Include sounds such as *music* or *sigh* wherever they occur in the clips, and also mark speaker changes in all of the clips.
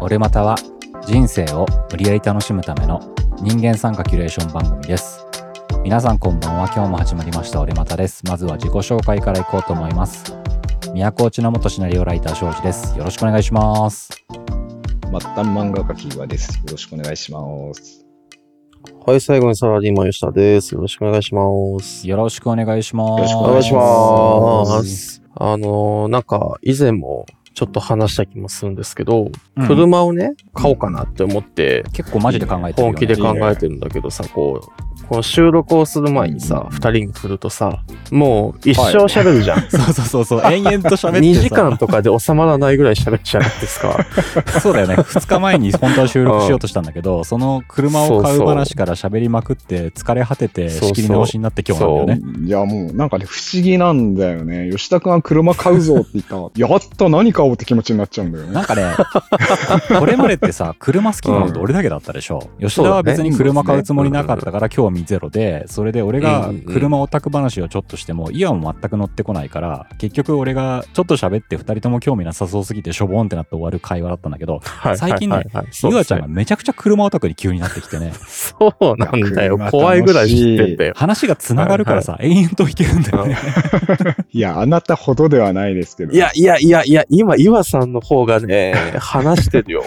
Speaker 1: 俺または人生を無理やり楽しむための人間参加キュレーション番組です。皆さんこんばんは。今日も始まりました俺またです。まずは自己紹介からいこうと思います。都落ちの元シナリオライター庄司です。よろしくお願いします。
Speaker 2: 末端漫画家キーワです。よろしくお願いします。
Speaker 3: はい、最後にサラリーマン吉田です。よろしくお願いします。
Speaker 1: よろしくお願いします。
Speaker 2: よろしく
Speaker 3: お願いしま
Speaker 2: ます
Speaker 3: す。あのーなんか、以前もちょっと話した気もするんですけど、
Speaker 1: うん
Speaker 3: 車をね、買おうかなって思って、
Speaker 1: 結構マジで考えてるよ、ね。
Speaker 3: 本気で考えてるんだけどさ、こう、この収録をする前にさ、
Speaker 2: うん
Speaker 3: 二人に振るとさ、もう一生喋るじゃん。*laughs*
Speaker 1: そうそうそうそう、延々と喋って
Speaker 3: 2
Speaker 1: さ
Speaker 3: 時間とかで収まらないぐらい喋るじゃないですか。*laughs*
Speaker 1: そうだよね。2日前に本当は収録しようとしたんだけど、*laughs* その車を買う話から喋りまくって、疲れ果てて仕切り直しになって今日なんだよね。
Speaker 2: いや、もうなんかね、不思議なんだよね。吉田くんが車買うぞって言ったら、やった、何買おうって気持ちになっちゃうんだよね。
Speaker 1: なんかね、これまでってさ、車好きなのって俺だけだったでしょ。吉田は別に車買うつもりなかったから興味ゼロで、それで俺が車オタク話をちょっとしても、イヤも全く乗ってこないから、結局俺がちょっと喋って二人とも興味なさそうすぎてしょぼんってなって終わる会話だったんだけど、
Speaker 3: はい
Speaker 1: 最近ねゆあちゃんがめちゃくちゃ車オタクに急になってきてね、
Speaker 3: そうなんだよ。怖いぐらい知ってんだよ。
Speaker 1: 話が繋がるからさ、延々といけるんだよね。*laughs*
Speaker 2: いや、あなたほどではないですけど。
Speaker 3: いやいやいやいや、今、岩さんの方がね、話してるよ。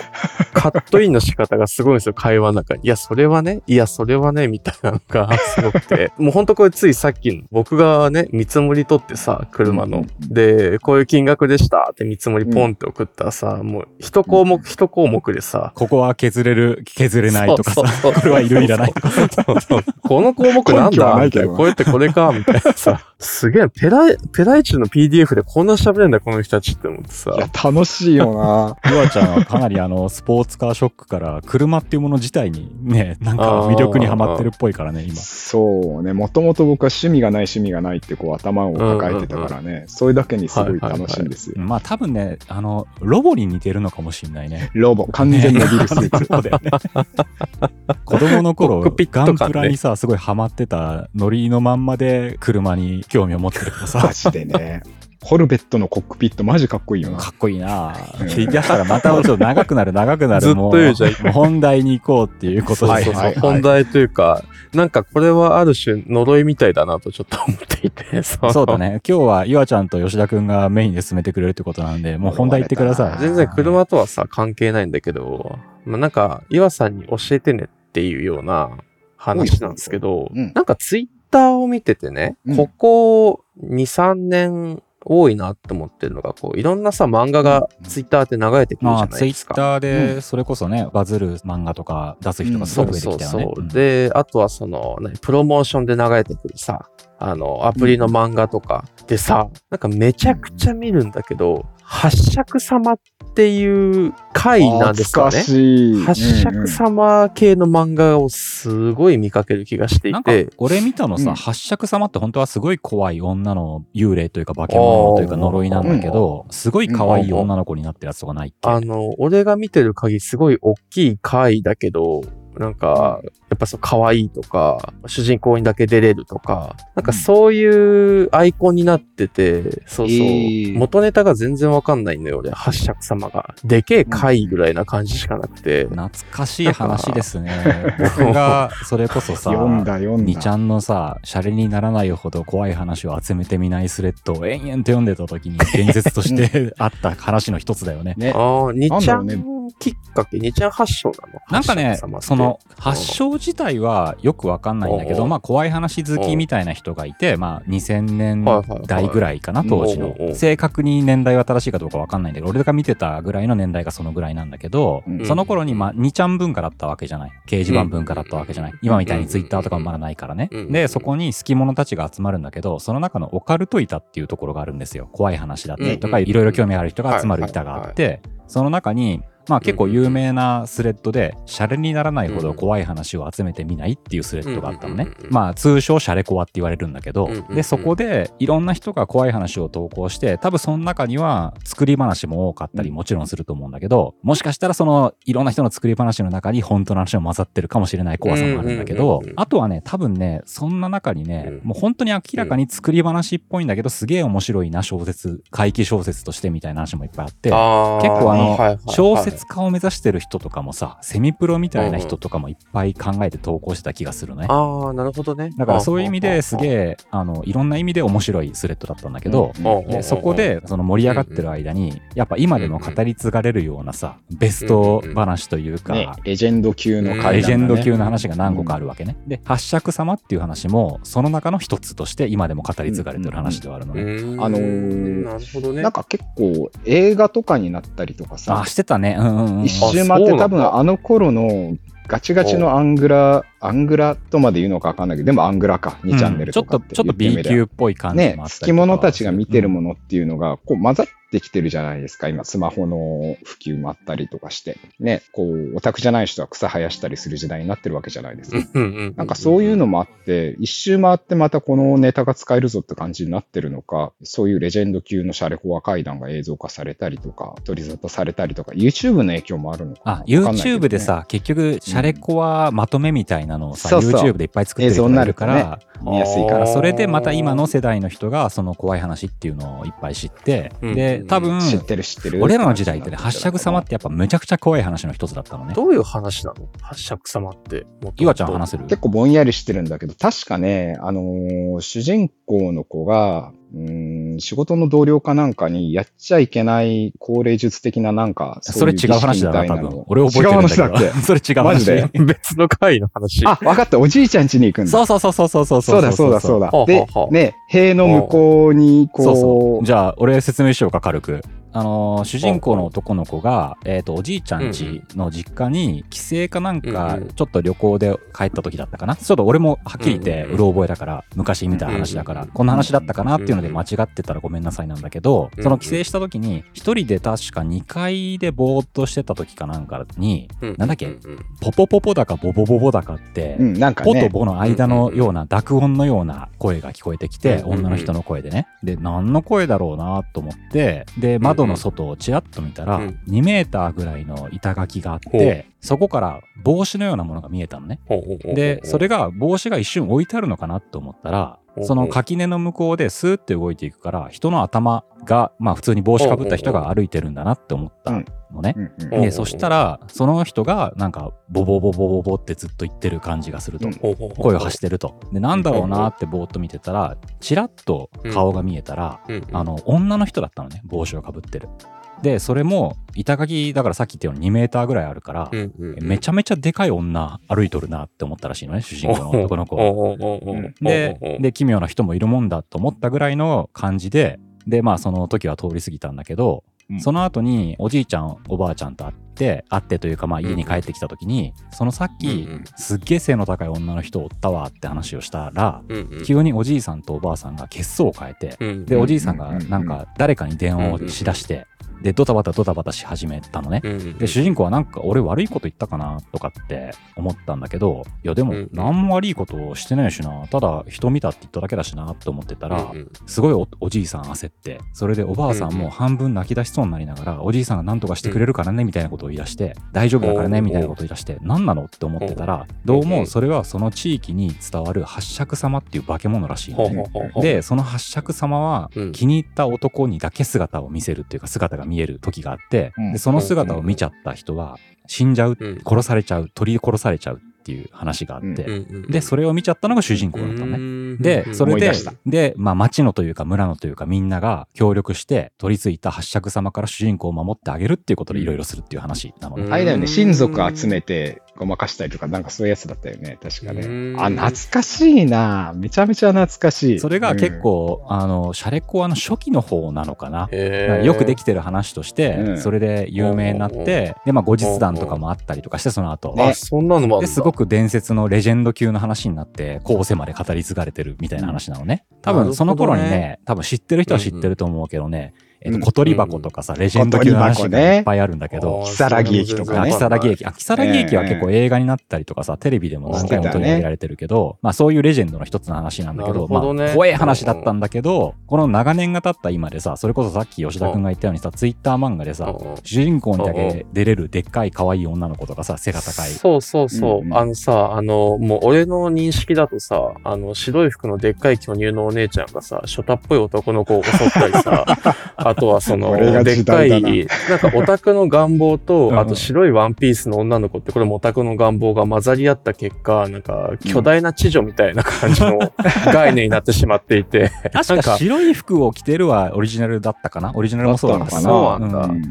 Speaker 3: カットインの仕方がすごいんですよ、会話の中に。いや、それはね、いや、それはね、みたいなのがすごくて。*laughs* もうほんとこれついさっきの、僕がね、見積もり取ってさ、車の。
Speaker 2: うん
Speaker 3: で、こういう金額でしたって見積もりポンって送ったらさ、もう一項目一項目でさ、
Speaker 1: ここは削れる、削れないとかさ
Speaker 3: そうそうそう、
Speaker 1: これはいるいらないとか。
Speaker 3: この項目なんだ
Speaker 2: ないけど
Speaker 3: みたいな。これってこれかみたいなさ。すげえ、ペライ、ペライチの PDF でこんな喋れんだ、この人たちって思ってさ
Speaker 2: い。や、楽しいよな。
Speaker 1: ゆあちゃんはかなりあの、スポーツカーショックから、車っていうもの自体にね、なんか魅力にはまってるっぽいからね、今。
Speaker 2: そうね、もともと僕は趣味がない趣味がないってこう頭を抱えてたからね、それだけにすごい楽しいんですよ。
Speaker 1: まあ多分ね、あの、ロボに似てるのかもしんないね。
Speaker 2: ロボ、完全なビルスーツ。*laughs*
Speaker 1: そうだよね。子供の頃、ガンプラにさ、すごいハマってたノリのまんまで車に興味を持ってるからさ
Speaker 2: マ、ジでね。コルベットのコックピットマジかっこいいよな。
Speaker 1: かっこいいな
Speaker 2: うん
Speaker 1: 言い出したらまたちょっと長くなる長くなる。
Speaker 3: ずっと
Speaker 1: も
Speaker 3: 言うじゃん
Speaker 1: 本題に行こうっていうことで。
Speaker 3: そうそうそう、
Speaker 2: はいはい
Speaker 3: 本題というか、なんかこれはある種呪いみたいだなとちょっと思っていて、そ *laughs*
Speaker 1: そうだ。ね。今日は岩ちゃんと吉田くんがメインで進めてくれるってことなんで、もう本題行ってください。*laughs*
Speaker 3: 全然車とはさ、関係ないんだけど、まあ、なんか、岩さんに教えてねっていうような話なんですけど、
Speaker 2: うん
Speaker 3: なんかツイッターを見ててね、
Speaker 2: うん
Speaker 3: ここ2、3年多いなって思ってるのが、こう、いろんなさ、漫画がツイッターって流れてくるじゃ
Speaker 1: まあ、ツイ
Speaker 3: ないですか。
Speaker 1: ッターで、それこそね、バズる漫画とか出す人がすごい増えてきたよね。
Speaker 3: そうそうそう。で、あとはその、何プロモーションで流れてくるさ、あの、アプリの漫画とかでさ、なんかめちゃくちゃ見るんだけど、八尺様っていう回なんですかね。
Speaker 2: 懐か。しい。
Speaker 3: 八尺様系の漫画をすごい見かける気がしてい
Speaker 1: なんか
Speaker 3: て、
Speaker 1: 俺見たのさ、
Speaker 2: うん。
Speaker 1: 八尺様って本当はすごい怖い女の幽霊というか化け物というか呪いなんだけど、すごい可愛い女の子になってるやつとかないっけ？
Speaker 3: あの、俺が見てる限りすごい大きい回だけど、なんか、やっぱそう可愛いとか、主人公にだけ出れるとか、なんかそういうアイコンになってて、そうそう、
Speaker 2: えー
Speaker 3: 元ネタが全然わかんないんだよ、俺、八尺様が。でけえ回ぐらいな感じしかなくて。
Speaker 1: 懐かしい話ですね。*laughs* 僕がそれこそさ、
Speaker 2: 読んだ読んだ。
Speaker 1: にちゃんのさ、シャレにならないほど怖い話を集めてみないスレッドを延々と読んでた時に伝説として *laughs* あった話の一つだよね。
Speaker 2: ね。
Speaker 3: ああ、にちゃ
Speaker 2: ん
Speaker 3: きっかけ、にちゃん発祥なの？
Speaker 1: なんかねその発祥自体はよくわかんないんだけど、まあ怖い話好きみたいな人がいて、まあ2000年代ぐらいかな、当時の正確に年代は正しいかどうかわかんないんだけど、俺が見てたぐらいの年代がそのぐらいなんだけど、
Speaker 2: うん。
Speaker 1: その頃にまあ2ちゃん文化だったわけじゃない。掲示板文化だったわけじゃない。今みたいにツイッターとかもまだないからね。
Speaker 3: うん
Speaker 1: で、そこに好き者たちが集まるんだけど、その中のオカルト板っていうところがあるんですよ。怖い話だったりとか、
Speaker 3: うん
Speaker 1: いろいろ興味ある人が集まる板があって、その中に、まあ結構有名なスレッドで、シャレにならないほど怖い話を集めてみないっていうスレッドがあったのね。まあ通称シャレコアって言われるんだけど、で、そこでいろんな人が怖い話を投稿して、多分その中には作り話も多かったりもちろんすると思うんだけど、もしかしたらそのいろんな人の作り話の中に本当の話も混ざってるかもしれない怖さもあるんだけど、あとはね、多分ね、そんな中にね、もう本当に明らかに作り話っぽいんだけど、すげえ面白いな小説、怪奇小説としてみたいな話もいっぱいあって、結構あの、小説家を目指してる人とかもさ、セミプロみたいな人とかもいっぱい考えて投稿してた気がするね。
Speaker 3: ああ、なるほどね。
Speaker 1: だからそういう意味ですげえ、あの、いろんな意味で面白いスレッドだったんだけど、でそこでその盛り上がってる間に、やっぱ今でも語り継がれるようなさ、ベスト話というか、ね、
Speaker 2: レジェンド級の、
Speaker 1: ね、レジェンド級の話が何個かあるわけね。で、八尺様っていう話も、その中の一つとして今でも語り継がれてる話ではあるのね。
Speaker 2: あのー、なるほどね。なんか結構映画とかになったりとかさ、
Speaker 1: あ、してたね。
Speaker 2: 一周回って多分あの頃のガチガチのアングラ、アングラとまで言うのか分かんない。けど、でもアングラか、2チャンネルとか、
Speaker 1: うん、ちょっと、ちょっと B 級っぽい感じ
Speaker 2: もあったりね、つきものたちが見てるものっていうのが、こう混ざっってきてるじゃないですか。今、スマホの普及もあったりとかして。ね、こう、オタクじゃない人は草生やしたりする時代になってるわけじゃないですか。なんかそういうのもあって、一周回ってまたこのネタが使えるぞって感じになってるのか、そういうレジェンド級のシャレコア階段が映像化されたりとか、取り沙汰されたりとか、YouTube の影響もあるのか
Speaker 1: あ、YouTube でさ、結局、シャレコアまとめみたいなのをさ、うん、YouTube でいっぱい作ってる人がいるから、
Speaker 2: 見やすいから。
Speaker 1: それでまた今の世代の人がその怖い話っていうのをいっぱい知って、で、多分、
Speaker 2: 知ってる知ってる。
Speaker 1: 俺らの時代ってね、八尺様ってやっぱめちゃくちゃ怖い話の一つだったのね。
Speaker 3: どういう話なの？八尺様って。
Speaker 1: 岩ちゃん話せる？
Speaker 2: 結構ぼんやりしてるんだけど、確かね、あのー、主人公の子が、うん仕事の同僚かなんかにやっちゃいけない高齢術的ななんか、
Speaker 1: それ違う話だな、多分。俺覚えてるんだけど。違う話だっけ？*laughs* それ違う話。マジで？
Speaker 3: 別の回の話。
Speaker 2: あ、わかった。おじいちゃん家に行くんだ。
Speaker 1: そうそうそうそうそうそう。
Speaker 2: そうだそうだそうだ。で、ね、塀の向こうにこう。そうそ
Speaker 1: う。じゃあ、俺説明しようか、軽く。あのー、主人公の男の子が、えっ、ー、と、おじいちゃん家の実家に、帰省かなんか、ちょっと旅行で帰った時だったかな？ちょっと俺もはっきり言って、うろ覚えだから、昔見た話だから、こんな話だったかなっていうので間違ってたらごめんなさいなんだけど、その帰省した時に、一人で確か2階でぼーっとしてた時かなんかに、なんだっけ、ポポポポだかボボボボだかって、なんか、ポとボの間のような濁音のような声が聞こえてきて、女の人の声でね。で、何の声だろうなと思って、で、窓の外をちらっと見たら、2メーターぐらいの板垣があって、そこから帽子のようなものが見えたのね。で、それが帽子が一瞬置いてあるのかなと思ったら、その垣根の向こうでスーって動いていくから人の頭がまあ普通に帽子かぶった人が歩いてるんだなって思ったのね。でそしたらその人がなんかボボボボボボってずっと言ってる感じがすると。声を発してると。でなんだろうなってぼーっと見てたらチラッと顔が見えたらあの女の人だったのね帽子をかぶってる。でそれも板垣だからさっき言ったように2メーターぐらいあるから、うんうんうん、めちゃめちゃでかい女歩いとるなって思ったらしいのね主人公の男の子でで奇妙な人もいるもんだと思ったぐらいの感じででまあその時は通り過ぎたんだけど、うん、その後におじいちゃんおばあちゃんと会って会ってというかまあ家に帰ってきた時に、うん、そのさっき、うんうん、すっげえ背の高い女の人おったわって話をしたら、うんうん、急におじいさんとおばあさんが血相を変えて、うんうん、でおじいさんがなんか誰かに電話をしだして、で、ドタバタドタバタし始めたのね。で、主人公はなんか俺悪いこと言ったかなとかって思ったんだけど、いやでも何も悪いことをしてないしな、ただ人見たって言っただけだしなって思ってたら、すごいおじいさん焦って、それでおばあさんも半分泣き出しそうになりながら、おじいさんが何とかしてくれるからねみたいなことを言い出して、大丈夫だからねみたいなことを言い出して、何なのって思ってたら、どうもそれはその地域に伝わる八尺様っていう化け物らしいのね。で、その八尺様は気に入った男にだけ姿を見せるっていうか姿が見える時があって、でその姿を見ちゃった人は死んじゃう、殺されちゃう取り殺されちゃうっていう話があって、で、それを見ちゃったのが主人公だったのね。で、それで、で、まあ町のというか村のというかみんなが協力して取り付いた八尺様から主人公を守ってあげるっていうことでいろいろするっていう話なのね。
Speaker 2: あれだよね、親族集めてごまかしたりとか、なんかそういうやつだったよね、確かね。あ、懐かしいな。めちゃめちゃ懐かしい。
Speaker 1: それが結構、あの、シャレコアの初期の方なのかな。よくできてる話として、それで有名になって、で、まあ後日談とかもあったりとかして、その後。
Speaker 3: あ、そんなのもあ
Speaker 1: すごく伝説のレジェンド級の話になって、後世まで語り継がれてるみたいな話なのね。多分その頃にね、多分知ってる人は知ってると思うけどね、えっと、小鳥箱とかさ、レジェンド級の話がいっぱいあるんだけど、
Speaker 2: 木更木駅とかね。
Speaker 1: 木更木駅。あ、木更木駅は結構映画になったりとかさ、テレビでも何回も取り上げられてるけど、まあそういうレジェンドの一つの話なんだけど、まあ怖い話だったんだけど、この長年が経った今でさ、それこそさっき吉田くんが言ったようにさ、ツイッター漫画でさ、主人公にだけ出れるでっかい可愛い女の子とかさ、背が高い。
Speaker 3: そうそうそう。あのさ、あの、もう俺の認識だとさ、あの、白い服のでっかい巨乳のお姉ちゃんがさ、初太っぽい男の子を襲ったりさ、*laughs* あとはその、*laughs* でっかい、なんかオタクの願望と、あと白いワンピースの女の子って、これもオタクの願望が混ざり合った結果、なんか巨大な知女みたいな感じの概念になってしまっていて。*laughs*
Speaker 1: 確か白い服を着てるはオリジナルだったかな？オリジナルもそうな？のかな？
Speaker 3: そうなん。だ。うん、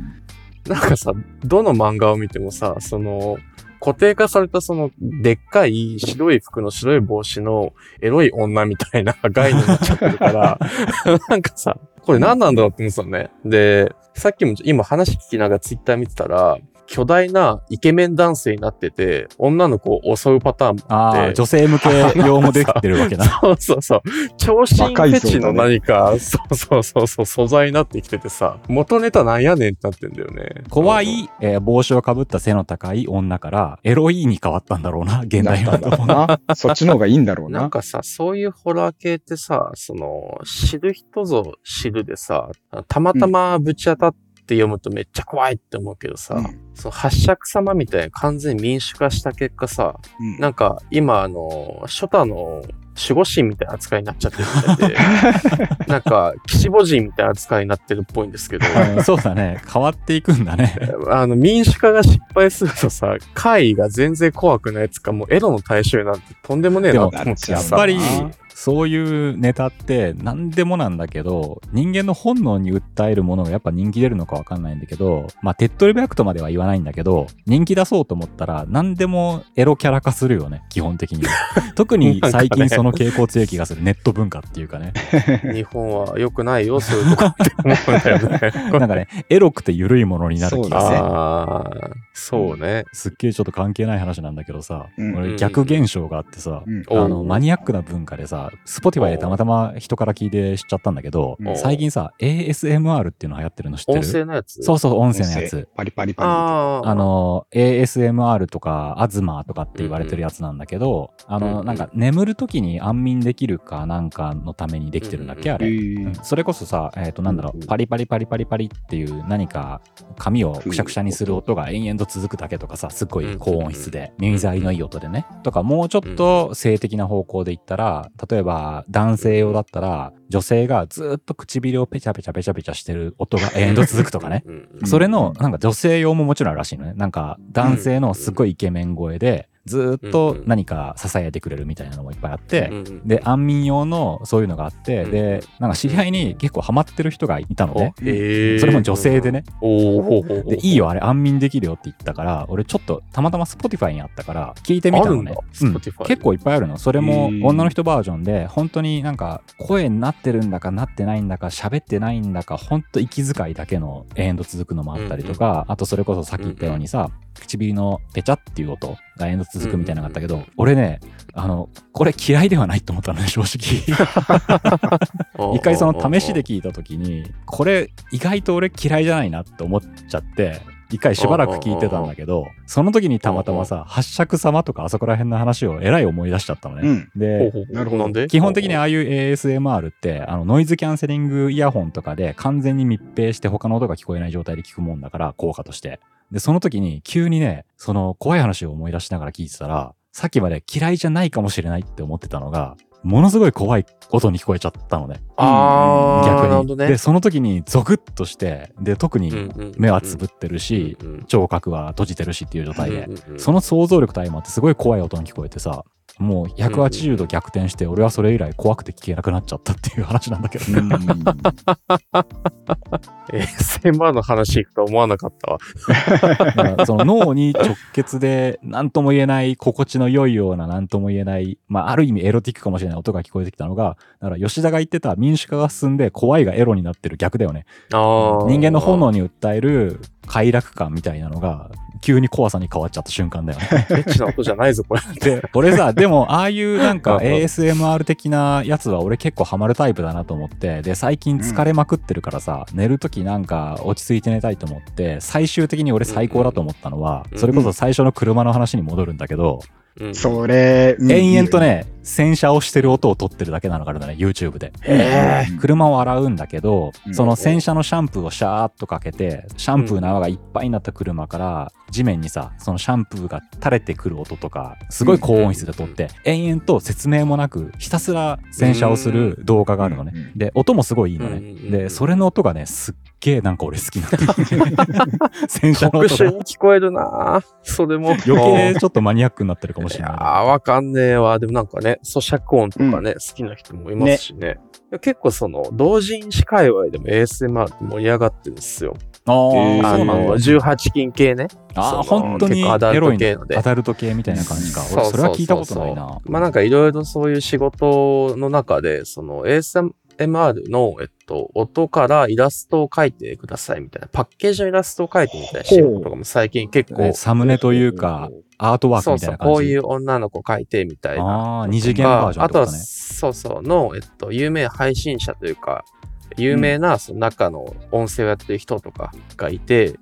Speaker 3: なんかさ、どの漫画を見てもさ、その、固定化されたその、でっかい白い服の白い帽子のエロい女みたいな概念になっちゃってるから、*laughs* なんかさ、これ何なんだろうって思ってたのね。で、さっきも今話聞きながらツイッター見てたら、巨大なイケメン男性になってて、女の子を襲うパターンもあって。あ
Speaker 1: 女性向け用もできてるわけだ。*laughs*
Speaker 3: そうそうそう。超新フェチの何か、そうそうそうそう、素材になってきててさ、元ネタなんやねんってなってんだよね。
Speaker 1: 怖い、えー、帽子をかぶった背の高い女から、エロいに変わったんだろうな、現代の
Speaker 2: とな。そっちの方がいいんだろうな。
Speaker 3: なんかさ、そういうホラー系ってさ、その、知る人ぞ知るでさ、たまたまぶち当たって、って読むとめっちゃ怖いって思うけどさ、うん、その八尺様みたいな完全民主化した結果さ、うん、なんか今あの、初太の守護神みたいな扱いになっちゃってるみたいで、*laughs* なんか、岸母人みたいな扱いになってるっぽいんですけど。*laughs*
Speaker 1: そうだね。変わっていくんだね。*laughs*
Speaker 3: あの、民主化が失敗するとさ、怪異が全然怖くないやつか、もうエロの対象になってとんでもねえなって思って
Speaker 1: やっぱり、そういうネタって何でもなんだけど、人間の本能に訴えるものがやっぱ人気出るのかわかんないんだけど、まあ手っ取り早くとまでは言わないんだけど、人気出そうと思ったら何でもエロキャラ化するよね、基本的には。*laughs* 特に最近その傾向強い気がする、ネット文化っていうかね。
Speaker 3: 日本は良くないよ、そういうとこって思うんだよ
Speaker 1: ね。*laughs* なんかね、エロくて緩いものになる気がする。
Speaker 3: ああ、そうね。
Speaker 1: すっげえちょっと関係ない話なんだけどさ、うん、俺逆現象があってさ、うん、あの、マニアックな文化でさ、 Spotify でたまたま人から聞いて知っちゃったんだけど、最近さ、ASMR っていうの流行ってるの知ってる？
Speaker 3: 音声のやつ？
Speaker 1: そうそう、音声のやつ。
Speaker 2: パリパリパリ。
Speaker 1: あの、ASMR とか、アズマとかって言われてるやつなんだけど、あの、なんか眠るときに安眠できるかなんかのためにできてるんだっけ、あれ、それこそさ、えっ、と、なんだろう、パリパリパリパリパリっていう何か髪をくしゃくしゃにする音が延々と続くだけとかさ、すっごい高音質で、耳障りのいい音でね。とか、もうちょっと性的な方向で言ったら、例えば、男性用だったら、女性がずっと唇をペチャペチャペチャペチャしてる音が延々と続くとかね。それの、なんか女性用ももちろんあるらしいのね。なんか男性のすごいイケメン声で、ずっと何か支えてくれるみたいなのもいっぱいあって、で、安眠用のそういうのがあって、で、なんか知り合いに結構ハマってる人がいたのね。それも女性でね。で、いいよ、あれ安眠できるよって言ったから、俺ちょっとたまたま Spotify にあったから聞いてみたのね。うん、結構いっぱいあるの。それも女の人バージョンで、本当になんか声になってるんだかなってないんだか喋ってないんだか、ほんと息遣いだけの延々と続くのもあったりとか、あとそれこそさっき言ったようにさ、唇のペチャっていう音が延々続くみたいなのがあったけど、俺ね、あの、これ嫌いではないと思ったのね、正直。*laughs* 一回その試しで聞いた時に、これ意外と俺嫌いじゃないなって思っちゃって、一回しばらく聞いてたんだけど、その時にたまたまさ、八尺様とかあそこら辺の話をえらい思い出しちゃったのね。うん、で、
Speaker 3: なるほど
Speaker 1: 基本的にああいう ASMR って、あの、ノイズキャンセリングイヤホンとかで完全に密閉して他の音が聞こえない状態で聞くもんだから、効果として。で、その時に急にね、その怖い話を思い出しながら聞いてたら、さっきまで嫌いじゃないかもしれないって思ってたのが、ものすごい怖い音に聞こえちゃったのね。
Speaker 3: あ
Speaker 1: あ、逆に、ね、で、その時にゾクッとして、で、特に目はつぶってるし、聴覚は閉じてるしっていう状態で、その想像力と相まってすごい怖い音に聞こえてさ、もう180度逆転して、俺はそれ以来怖くて聞けなくなっちゃったっていう話なんだけどね。*laughs*
Speaker 3: ASMR の話いくと思わなかった
Speaker 1: わ。*laughs* その脳に直結で何とも言えない心地の良いような何とも言えない、まあある意味エロティックかもしれない音が聞こえてきたのが、だから吉田が言ってた民主化が進んで怖いがエロになってる逆だよね。人間の本能に訴える快楽感みたいなのが急に怖さに変わっちゃった瞬間だよね。*laughs*
Speaker 3: エッチな音じゃないぞ、これ。*laughs*
Speaker 1: で、俺さ、*laughs* でも、ああいうなんか ASMR 的なやつは俺結構ハマるタイプだなと思って、で、最近疲れまくってるからさ、寝るときなんか落ち着いて寝たいと思って、最終的に俺最高だと思ったのは、
Speaker 3: うん
Speaker 1: それこそ最初の車の話に戻るんだけど、
Speaker 3: うん
Speaker 2: それ、うん
Speaker 1: 延々と。ね、洗車をしてる音を撮ってるだけなのからね、YouTube で。
Speaker 3: え
Speaker 1: 車を洗うんだけど、
Speaker 2: うん
Speaker 1: その洗車のシャンプーをシャーっとかけて、シャンプーの泡がいっぱいになった車から、地面にさ、そのシャンプーが垂れてくる音とか、すごい高音質で撮って、延々と説明もなく、ひたすら洗車をする動画があるのね。で、音もすごいいいのね。
Speaker 3: うん
Speaker 1: で、それの音がね、すっげえなんか俺好きなの。*laughs* 洗車の
Speaker 3: 特殊に聞こえるなそれも。
Speaker 1: 余計ちょっとマニアックになってるかもしれない
Speaker 3: いやーわかんねえわ。でもなんかね、咀嚼音とかね、好きな人もいますしね。いや結構その、同人誌界隈でも ASMR って盛り上がってるんですよ。
Speaker 1: あ
Speaker 2: えー
Speaker 1: あ、
Speaker 3: の、。18禁系ね。
Speaker 1: ああ、本当に
Speaker 3: 結構アダル
Speaker 1: エロい
Speaker 3: 系ので
Speaker 1: アダルト系みたいな感じか。俺、それは聞いたことないな。
Speaker 3: まあなんかいろいろそういう仕事の中で、その ASMR の、えっと、音からイラストを描いてくださいみたいな、パッケージのイラストを描いてみたいな仕事とかも最近結構
Speaker 1: ね、サムネというか、アートワーク
Speaker 3: そうそう、
Speaker 1: みたいな感じ？
Speaker 3: こういう女の子描いてみたいな。
Speaker 1: ああ、二次元バージョン
Speaker 3: あとは、
Speaker 1: とかね。
Speaker 3: そうそう、の、えっと、有名配信者というか、有名なその中の音声をやってる人とかがいて、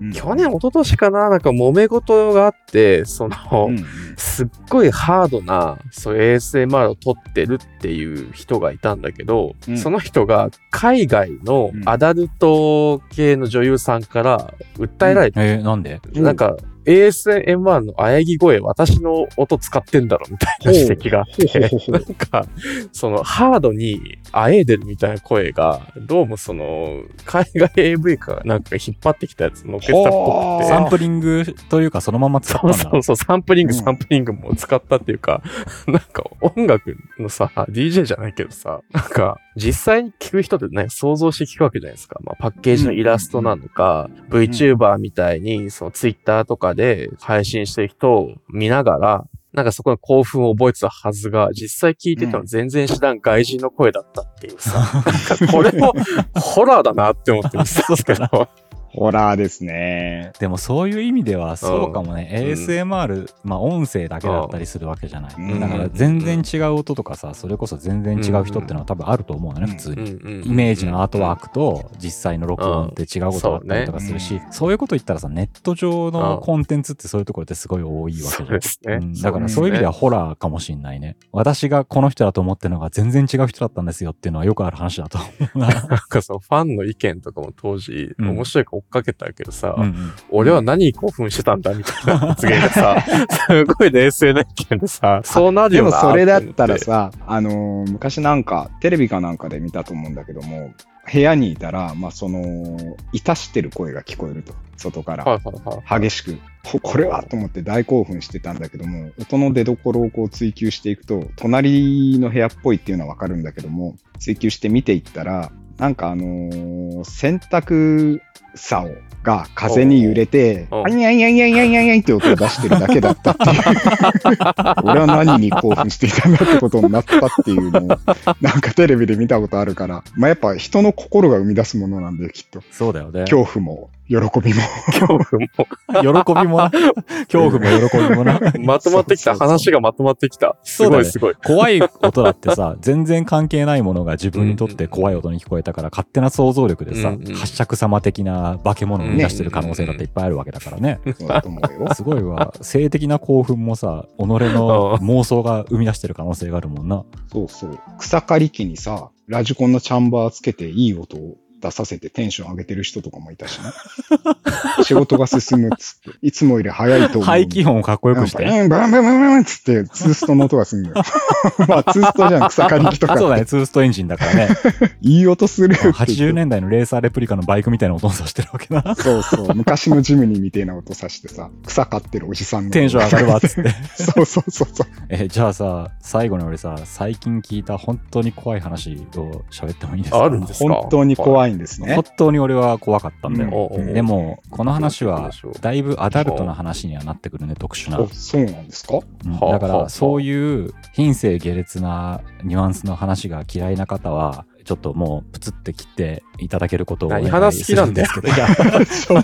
Speaker 2: うん。
Speaker 3: 去年、一昨年かな、なんか揉め事があって、その、
Speaker 2: うんうん。
Speaker 3: すっごいハードな、そういう ASMR を撮ってるっていう人がいたんだけど、
Speaker 2: うん。
Speaker 3: その人が海外の
Speaker 2: うん。
Speaker 3: アダルト系の女優さんから訴えられて、
Speaker 1: えー、なんで？
Speaker 3: なんか ASMR の喘ぎ声、私の音使ってんだろみたいな指摘が。あって、なんか、そのハードにあえいでるみたいな声が、どうもその、海外 AV かなんかが引っ張ってきたやつ乗っけてたっぽくて、
Speaker 1: サンプリングというかそのまま使ったんだ。
Speaker 3: そうそうそう、サンプリング、
Speaker 2: うん
Speaker 3: サンプリングも使ったっていうか、なんか音楽のさ、DJ じゃないけどさ、なんか実際に聞く人ってね、想像して聞くわけじゃないですか。まあパッケージのイラストなのか、VTuber みたいに、その Twitter とかで配信してる人を見ながら、なんかそこの興奮を覚えてたはずが、実際聞いてたの全然知らん外人の声だったっていうさ、*laughs* なんかこれもホラーだなって思ってるんですけど。
Speaker 2: ホラーですね。
Speaker 1: でもそういう意味ではそうかもね。
Speaker 3: うん
Speaker 1: ASMR、まあ音声だけだったりするわけじゃない。
Speaker 2: うん
Speaker 1: だから全然違う音とかさ、それこそ全然違う人っていうのは多分あると思うのね、
Speaker 2: うん
Speaker 1: 普通に。
Speaker 3: イ
Speaker 1: イメージのアートワークと実際の録音って違うことだったりとかするし、
Speaker 2: うん
Speaker 1: そういうこと言ったらさ、ネット上の
Speaker 3: うん
Speaker 1: コンテンツってそういうところってすごい多いわけじゃん。
Speaker 3: ですね。
Speaker 1: うんだからそういう意味ではホラーかもしんないね。私がこの人だと思ってるのが全然違う人だったんですよっていうのはよくある話だと思うな。*laughs*
Speaker 3: なんかそのファンの意見とかも当時、
Speaker 1: うん
Speaker 3: 面白いかっかけたけどさ、
Speaker 1: うんうん。
Speaker 3: 俺は何に興奮してたんだみたいな *laughs* 発言がさ、すごい冷静な意見でさ、そうなる
Speaker 2: でも
Speaker 3: よな
Speaker 2: それだったらさ、あのー昔なんか、テレビかなんかで見たと思うんだけども、部屋にいたら、まあ、その、いたしてる声が聞こえると、外から。激しく、ここれはと思って大興奮してたんだけども、音の出所をこう追求していくと、隣の部屋っぽいっていうのはわかるんだけども、追求して見ていったら、なんかあのー洗濯竿が風に揺れて、あにゃんやんやんやんやんやんって音を出してるだけだったっていう。俺は何に興奮していたんだってことになったっていうのを、なんかテレビで見たことあるから、まあ、やっぱ人の心が生み出すものなんだよ、きっと。
Speaker 1: そうだよね。
Speaker 2: 恐怖も、喜びも。
Speaker 3: 恐怖も
Speaker 1: 喜びもな。*laughs* 恐怖も喜びもな。
Speaker 3: まとまってきた。話がまとまってきた。すごいすごい。
Speaker 1: 怖い音だってさ、*laughs* 全然関係ないものが自分にとって怖い音に聞こえたから、勝手な想像力でさ、
Speaker 3: うんうん
Speaker 1: 八尺様的な化け物を生み出してる可能性だっていっぱいあるわけだからね。
Speaker 2: そうだと思うよ。
Speaker 1: すごいわ。性的な興奮もさ、己の妄想が生み出してる可能性があるもんな。
Speaker 2: そうそう。草刈り機にさ、ラジコンのチャンバーつけていい音を出させてテンション上げてる人とかもいたしね。*laughs* 仕事が進むっつって、いつもより早いと思う。
Speaker 1: 排気音をかっこよくして。
Speaker 2: うん、バンバンバンバンっつって、ツーストの音がするんだよ。まあ、ツーストじゃん、草刈り機とか。
Speaker 1: そうだね、ツーストエンジンだからね。
Speaker 2: いい音するって言って。
Speaker 1: 80年代のレーサーレプリカのバイクみたいな音をさしてるわけだ。
Speaker 2: そうそう。昔のジムニーみたいな音さしてさ、草刈ってるおじさんの。
Speaker 1: テンション上がるわ、つって。
Speaker 2: そうそうそうそう。
Speaker 1: え、じゃあさ、最後に俺さ、最近聞いた本当に怖い話を喋ってもいいですか
Speaker 3: あるんですか
Speaker 2: 本当に怖いんですね
Speaker 1: 本。当に俺は怖かったんだよ。
Speaker 3: おうおう
Speaker 1: でも、この話はだいぶアダルトな話にはなってくるね、特殊な。
Speaker 2: おそうなんですか？
Speaker 1: だから、
Speaker 3: はあ
Speaker 1: そういう品性下劣なニュアンスの話が嫌いな方は、ちょっともうプツって切っていただけることを
Speaker 3: 何話好きなんだよ。
Speaker 1: するんですけど、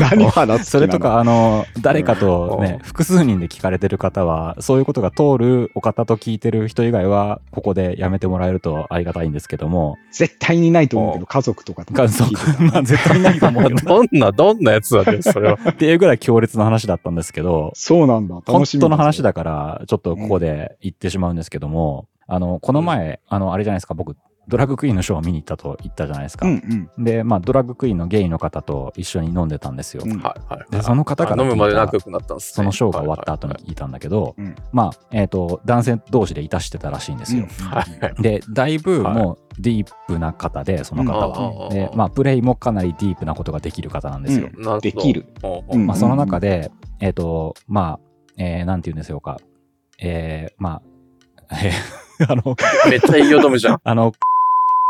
Speaker 2: 何話す *laughs*
Speaker 1: それとか、あの、誰かと
Speaker 3: うん。
Speaker 1: ね、複数人で聞かれてる方は、そういうことが通るお方と聞いてる人以外は、ここでやめてもらえるとありがたいんですけども、
Speaker 2: 絶対にないと思うけど、家族とか
Speaker 1: 家族まあ絶対ないと思うけどな
Speaker 3: どんな、どんなやつだね、それは。
Speaker 1: っていうぐらい強烈な話だったんですけど、
Speaker 2: そうなんだ。
Speaker 1: 本
Speaker 2: 楽しみ
Speaker 1: 当の話
Speaker 2: だ。
Speaker 1: だから、ちょっとここで言ってしまうんですけども、あの、この前、あの、あれじゃないですか、僕、ドラッグクイーンのショーを見に行ったと言ったじゃないですか。
Speaker 2: うんうん。
Speaker 1: で、まあ、ドラッグクイーンのゲイの方と一緒に飲んでたんですよ。
Speaker 2: うん
Speaker 3: はいはい。
Speaker 1: で、その方から
Speaker 3: あ飲むまで仲良くなったんですね。
Speaker 1: そのショーが終わった後に
Speaker 3: はい
Speaker 1: 聞いたんだけど、
Speaker 2: うん
Speaker 1: まあ、えっ、と、男性同士でいたしてたらしいんですよ。
Speaker 3: はいはい。
Speaker 1: で、だいぶもうディープな方で、その方は。
Speaker 3: うん
Speaker 1: で、まあ、プレイもかなりディープなことができる方なんですよ。
Speaker 2: うん
Speaker 3: なるほど
Speaker 2: できる。
Speaker 3: うん
Speaker 2: うん
Speaker 1: まあ、その中で、えっ、と、まあ、えーなんて言うんですよか。えーまあ、えー *laughs* あの、
Speaker 3: めっちゃ言いよどむじゃん。*laughs*
Speaker 1: あの、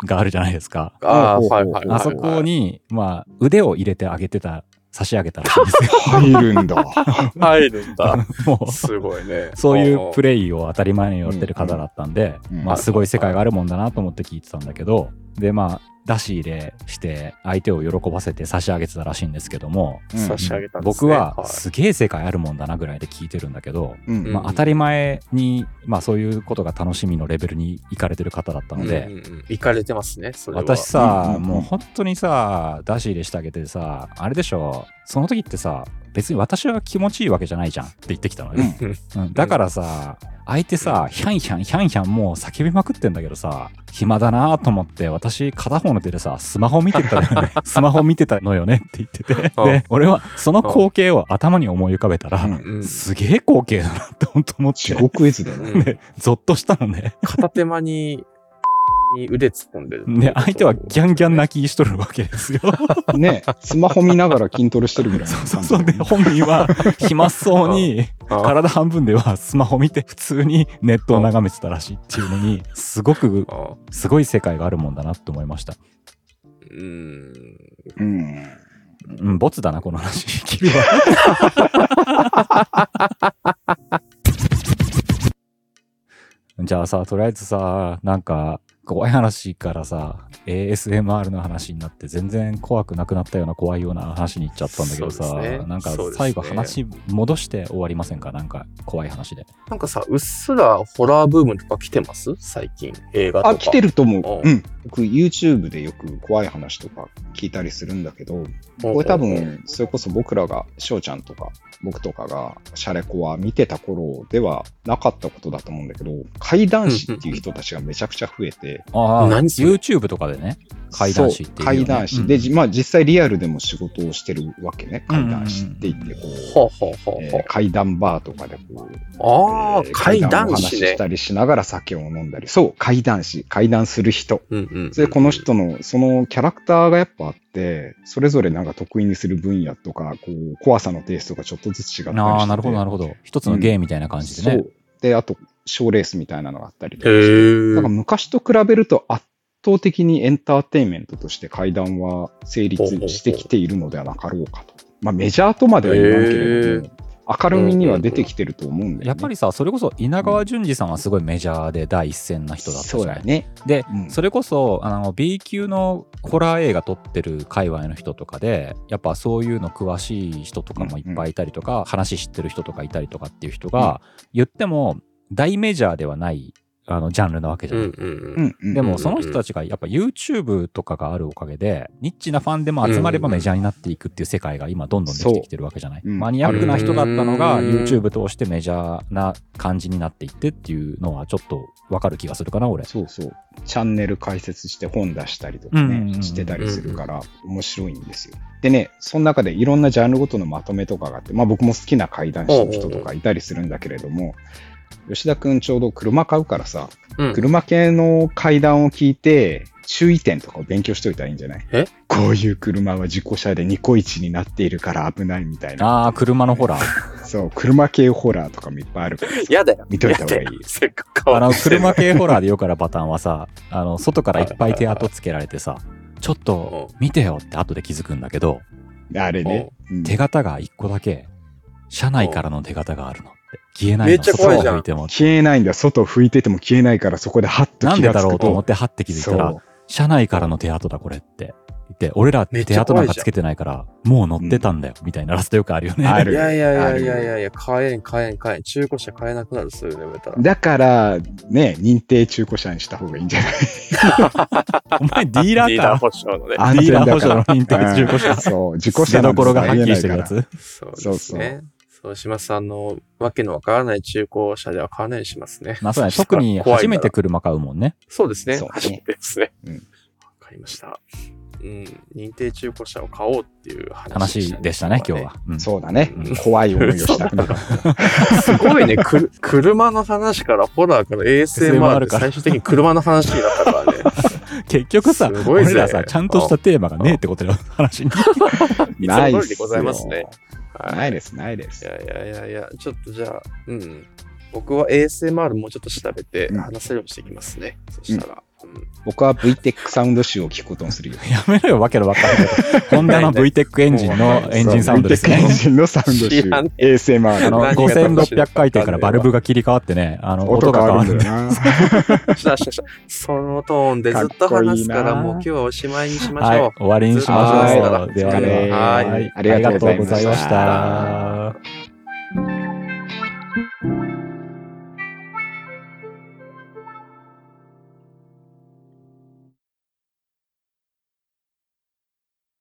Speaker 1: があるじゃないですか。
Speaker 3: ああ、
Speaker 2: ほうほう
Speaker 3: はいはいはい。
Speaker 1: あそこに、まあ、腕を入れてあげてた、差し上げたらしいんですよ。
Speaker 2: 入るんだ。*laughs*
Speaker 3: 入るんだ。*laughs*
Speaker 1: もう、
Speaker 3: すごいね。
Speaker 1: そういうプ
Speaker 3: レ
Speaker 1: レイを当たり前にやってる方だったんで、
Speaker 2: うん
Speaker 1: まあすごい世界があるもんだなと思って聞いてたんだけど、でまあ出し入れして相手を喜ばせて差し上げてたらしいんですけども、
Speaker 3: 差し上げたんですね。
Speaker 1: 僕はすげえ世界あるもんだなぐらいで聞いてるんだけど、
Speaker 2: うん。
Speaker 1: まあ当たり前に、まあそういうことが楽しみのレベルに行かれてる方だったので、
Speaker 3: うんうんうん。行かれてますね、それは。
Speaker 1: 私さ、
Speaker 2: うんうんうん。
Speaker 1: もう本当にさ、出し入れしてあげてさ、あれでしょ、その時ってさ、別に私は気持ちいいわけじゃないじゃんって言ってきたのよ。うんだからさ、相手さ、ヒャンヒャン、ヒャンヒャンもう叫びまくってんだけどさ、暇だなと思って、私、片方の手でさ、スマホ見てたのよね。*laughs* スマホ見てたのよねって言ってて。
Speaker 3: うん
Speaker 1: で、俺はその光景を頭に思い浮かべたら、すげえ光景だなって本当思って。
Speaker 2: 地獄絵図だよ *laughs* ね。
Speaker 1: ゾッとしたのね。
Speaker 3: 片手間に、に腕突っ込んでる。
Speaker 1: で、相手はギャンギャン泣きしとるわけですよ。*laughs*
Speaker 2: ね、スマホ見ながら筋トレしてるぐらいの
Speaker 1: そうそうそう。で、本人は暇そうに、
Speaker 3: あ
Speaker 1: 体半分ではスマホ見て普通にネットを眺めてたらしいっていうのに、すごく、
Speaker 3: あ
Speaker 1: すごい世界があるもんだなって思いました。
Speaker 3: うん。
Speaker 2: うん。
Speaker 1: うん、ボツだな、この話。君は。*laughs* じゃあさ、とりあえずさ、なんか、怖い話からさ、ASMR の話になって全然怖くなくなったような怖いような話に行っちゃったんだけどさ、
Speaker 3: ね
Speaker 1: なんか最後話戻して終わりませんか？なんか怖い話で。
Speaker 3: なんかさ、うっすらホラーブームとか来てます？最近。映画とか。
Speaker 2: あ、来てると思う。
Speaker 3: う
Speaker 2: うんん。僕、YouTube でよく怖い話とか聞いたりするんだけど、これ多分、それこそ僕らが、翔ちゃんとか、僕とかが、シャレコは見てた頃ではなかったことだと思うんだけど、怪談師っていう人たちがめちゃくちゃ増えて、
Speaker 1: ああ、YouTube とかでね、怪談師っていう、ね。
Speaker 2: 怪談師。
Speaker 1: うん
Speaker 2: で、じまあ実際リアルでも仕事をしてるわけね。怪談師って言って、こう、怪談バーとかでこう、
Speaker 3: ああ、
Speaker 2: えー
Speaker 3: 怪談
Speaker 2: の
Speaker 3: 師ね
Speaker 2: 話し。たりしながら酒を飲んだり。そう、怪談師。怪談する人。
Speaker 3: うんうん。
Speaker 2: で、この人の、そのキャラクターがやっぱあって、それぞれなんか得意にする分野とか、こう、怖さのテイストがちょっとずつ違ったりしてて。
Speaker 1: ああ、なるほど、なるほど。一つのゲームみたいな感じでね。
Speaker 2: そう。で、あと、賞レースみたいなのがあったりとか
Speaker 3: へ
Speaker 2: して。
Speaker 3: ー
Speaker 2: だから昔と比べると圧倒的にエンターテインメントとして怪談は成立してきているのではなかろうかと。まあメジャーとまでは言わんけれども、明るみには出てきてると思うんだよね。
Speaker 1: やっぱりさ、それこそ稲川淳二さんはすごいメジャーで第一線な人だったじゃない
Speaker 2: そうだね。
Speaker 1: で、
Speaker 2: うん
Speaker 1: それこそあの B 級のホラー映画撮ってる界隈の人とかでやっぱそういうの詳しい人とかもいっぱいいたりとか、話知ってる人とかいたりとかっていう人が、言っても大メジャーではないあのジャンルなわけじゃない。でもその人たちがやっぱ YouTube とかがあるおかげでニッチなファンでも集まればメジャーになっていくっていう世界が今どんどんできてきてるわけじゃない。マニアックな人だったのが
Speaker 3: うん
Speaker 1: YouTube 通してメジャーな感じになっていってっていうのはちょっとわかる気がするかな俺。
Speaker 2: そうそう。チャンネル開設して本出したりとかね、してたりするから面白いんですよ。でね、その中でいろんなジャンルごとのまとめとかがあって、まあ僕も好きな怪談師の人とかいたりするんだけれども、吉田くんちょうど車買うからさ、
Speaker 3: うん
Speaker 2: 車系の怪談を聞いて、注意点とかを勉強しといたらいいんじゃない？
Speaker 3: え？
Speaker 2: こういう車は事故車でニコイチになっているから危ないみたいな。
Speaker 1: ああ、車のホラー。*laughs*
Speaker 2: そう、車系ホラーとかもいっぱいあるからさ。
Speaker 3: やだよ。
Speaker 2: 見といた方がいい
Speaker 3: せっかく変
Speaker 1: あの、車系ホラーでよくあるパターンはさ、あの、外からいっぱい手跡つけられてさ、ちょっと見てよって後で気づくんだけど、
Speaker 2: あれね。うん
Speaker 1: 手形が一個だけ、車内からの手形があるの。消えないの
Speaker 3: めっちゃ怖いじゃん
Speaker 1: 外を拭いても。
Speaker 2: 消えないんだ。外拭いてても消えないからそこでハッと
Speaker 1: なんでだ
Speaker 2: 気がつくと。
Speaker 1: ろうと思って、はって気づいたら
Speaker 2: そ、
Speaker 1: 車内からの手跡だこれって。言って、俺ら手跡なんかつけてないから、もう乗ってたんだよ、みたいなラストよくあるよね。
Speaker 2: ある
Speaker 3: いやいやいやいやいやいや、買えん買えん買えん。中古車買えなくなる、そういうのやめたら。
Speaker 2: だから、ね、認定中古車にした方がいいんじゃない？*laughs*
Speaker 1: お前ディーラーか？
Speaker 3: リーダー保証のね。
Speaker 2: 安
Speaker 1: ディーラー保
Speaker 2: 全だから
Speaker 1: 証の認定中古車
Speaker 2: うんそう、自己車
Speaker 1: 出
Speaker 2: なんて
Speaker 1: どころがはっきりしてるやつ。
Speaker 3: そう
Speaker 2: そうそう
Speaker 3: ですね。そうします。あの、わけのわからない中古車では買わないようにしますね。
Speaker 1: まあそうだね。特に初めて車買うもんね。
Speaker 3: そうですね。
Speaker 2: そうね
Speaker 3: 初めてですね。
Speaker 2: うん
Speaker 3: わかりました。うん。認定中古車を買おうっていう話
Speaker 1: 話でしたね、今日は。うん
Speaker 2: そうだね
Speaker 1: うん。
Speaker 2: 怖い思いをした。
Speaker 3: すごいね。くる *laughs* 車の話からホラーから ASMR で
Speaker 1: から
Speaker 3: 最終的に車の話になったからね。*laughs*
Speaker 1: 結局さ、
Speaker 3: すごいぜ
Speaker 1: 俺らさ、ちゃんとしたテーマがねえってことだよ、話に。
Speaker 2: な *laughs* い
Speaker 3: でございますね。はい
Speaker 2: ないです、ないです。
Speaker 3: いやいやいやいや、ちょっとじゃあ、うん。僕は ASMR もうちょっっと調べて
Speaker 2: うん
Speaker 3: 話せるようにしていきますね。そしたら。うん
Speaker 2: 僕は VTEC サウンド集を聞くことにするよ。*laughs*
Speaker 1: やめろよ、わけのわかんない。ホンダの VTEC エンジンのエンジンサウンドですね
Speaker 2: エン。ジンのサウンド集 ASMR
Speaker 1: の、
Speaker 3: 何が
Speaker 1: 5600回転からバルブが切り替わってね、あの、音
Speaker 2: 音
Speaker 1: が変わる
Speaker 2: んだよな。*laughs*
Speaker 3: そのトーンでずっと話すから、もう今日はおしまいにしまし
Speaker 1: はい
Speaker 3: ょう。、
Speaker 1: 終わりにしましょう。
Speaker 2: はい
Speaker 1: ではは、
Speaker 3: はい
Speaker 1: はい
Speaker 2: ありがとうございました
Speaker 1: ありがとうございました。